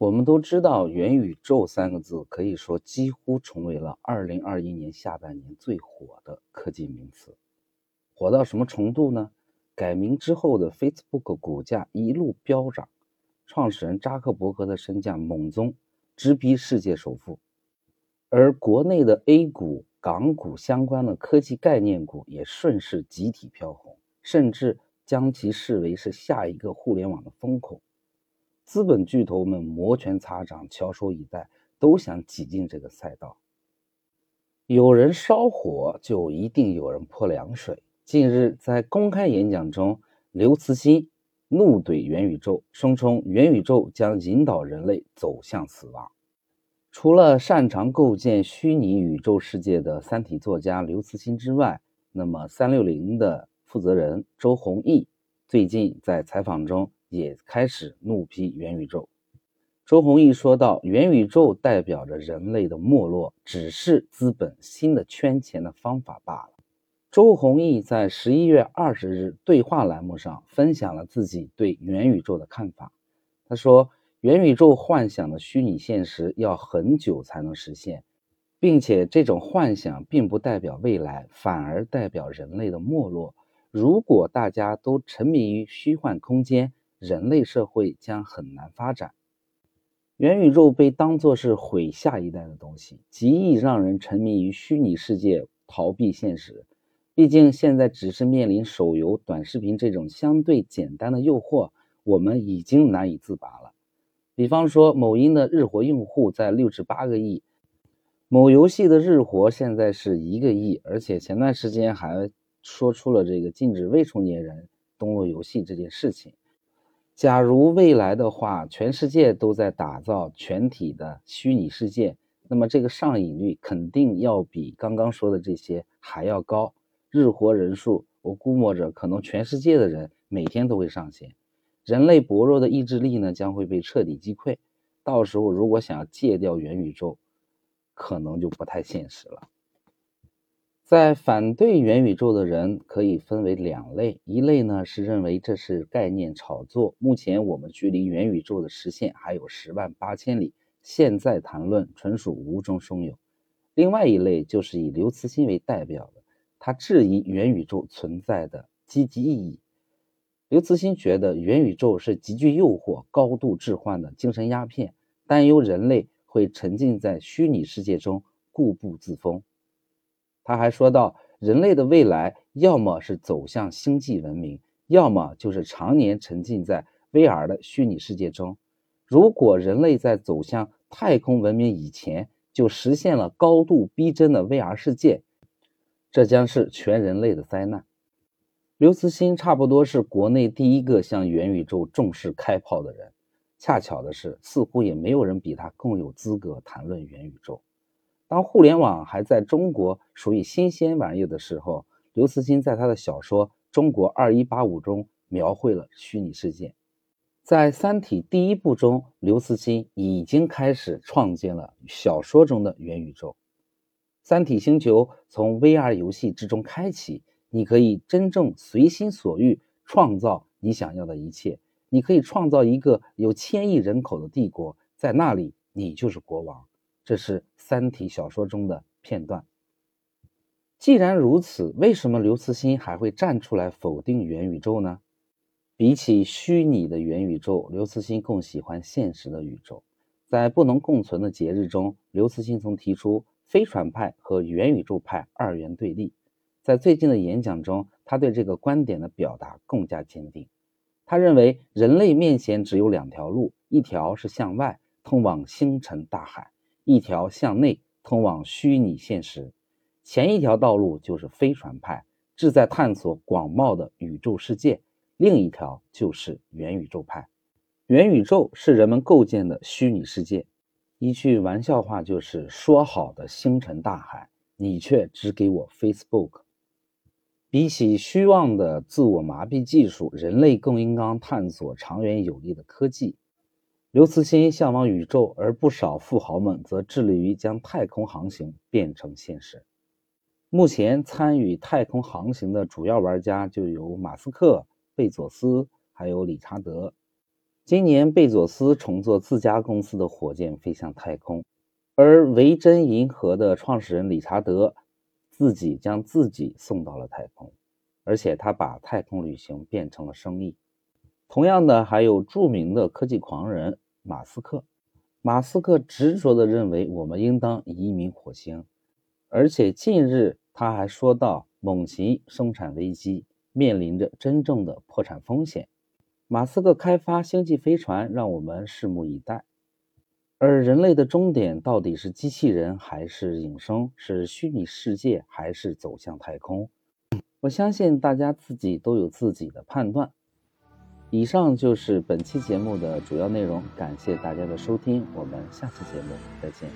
我们都知道，元宇宙三个字可以说几乎成为了2021年下半年最火的科技名词。火到什么程度呢？改名之后的 Facebook 股价一路飙涨，创始人扎克伯格的身价猛增，直逼世界首富。而国内的 A 股、港股相关的科技概念股也顺势集体飘红，甚至将其视为是下一个互联网的风口。资本巨头们摩拳擦掌，翘首以待，都想挤进这个赛道。有人烧火，就一定有人泼凉水。近日在公开演讲中，刘慈欣怒怼元宇宙，声称元宇宙将引导人类走向死亡。除了擅长构建虚拟宇宙世界的三体作家刘慈欣之外，那么三六零的负责人周鸿祎最近在采访中。也开始怒批元宇宙。周鸿祎说道：“元宇宙代表着人类的没落，只是资本新的圈钱的方法罢了。”周鸿祎在十一月二十日对话栏目上分享了自己对元宇宙的看法。他说：“元宇宙幻想的虚拟现实要很久才能实现，并且这种幻想并不代表未来，反而代表人类的没落。如果大家都沉迷于虚幻空间，人类社会将很难发展。元宇宙被当作是毁下一代的东西，极易让人沉迷于虚拟世界，逃避现实。毕竟现在只是面临手游、短视频这种相对简单的诱惑，我们已经难以自拔了。比方说，某音的日活用户在六至八个亿，某游戏的日活现在是一个亿，而且前段时间还说出了这个禁止未成年人登录游戏这件事情。假如未来的话，全世界都在打造全体的虚拟世界，那么这个上瘾率肯定要比刚刚说的这些还要高。日活人数，我估摸着可能全世界的人每天都会上线。人类薄弱的意志力呢，将会被彻底击溃。到时候如果想要戒掉元宇宙，可能就不太现实了。在反对元宇宙的人可以分为两类，一类呢是认为这是概念炒作，目前我们距离元宇宙的实现还有十万八千里，现在谈论纯属无中生有；另外一类就是以刘慈欣为代表的，他质疑元宇宙存在的积极意义。刘慈欣觉得元宇宙是极具诱惑、高度置换的精神鸦片，担忧人类会沉浸在虚拟世界中固步自封。他还说到，人类的未来要么是走向星际文明，要么就是常年沉浸在 VR 的虚拟世界中。如果人类在走向太空文明以前就实现了高度逼真的 VR 世界，这将是全人类的灾难。刘慈欣差不多是国内第一个向元宇宙重视开炮的人。恰巧的是，似乎也没有人比他更有资格谈论元宇宙。当互联网还在中国属于新鲜玩意的时候，刘慈欣在他的小说《中国二一八五》中描绘了虚拟世界。在《三体》第一部中，刘慈欣已经开始创建了小说中的元宇宙。三体星球从 VR 游戏之中开启，你可以真正随心所欲创造你想要的一切。你可以创造一个有千亿人口的帝国，在那里你就是国王。这是《三体》小说中的片段。既然如此，为什么刘慈欣还会站出来否定元宇宙呢？比起虚拟的元宇宙，刘慈欣更喜欢现实的宇宙。在不能共存的节日中，刘慈欣曾提出飞船派和元宇宙派二元对立。在最近的演讲中，他对这个观点的表达更加坚定。他认为，人类面前只有两条路：一条是向外，通往星辰大海。一条向内通往虚拟现实，前一条道路就是飞船派，志在探索广袤的宇宙世界；另一条就是元宇宙派。元宇宙是人们构建的虚拟世界，一句玩笑话就是说好的星辰大海，你却只给我 Facebook。比起虚妄的自我麻痹技术，人类更应当探索长远有利的科技。刘慈欣向往宇宙，而不少富豪们则致力于将太空航行变成现实。目前参与太空航行的主要玩家就有马斯克、贝佐斯，还有理查德。今年贝佐斯乘坐自家公司的火箭飞向太空，而维珍银河的创始人理查德自己将自己送到了太空，而且他把太空旅行变成了生意。同样的，还有著名的科技狂人马斯克。马斯克执着地认为我们应当移民火星，而且近日他还说到，猛禽生产危机面临着真正的破产风险。马斯克开发星际飞船，让我们拭目以待。而人类的终点到底是机器人还是永生？是虚拟世界还是走向太空？我相信大家自己都有自己的判断。以上就是本期节目的主要内容，感谢大家的收听，我们下期节目再见。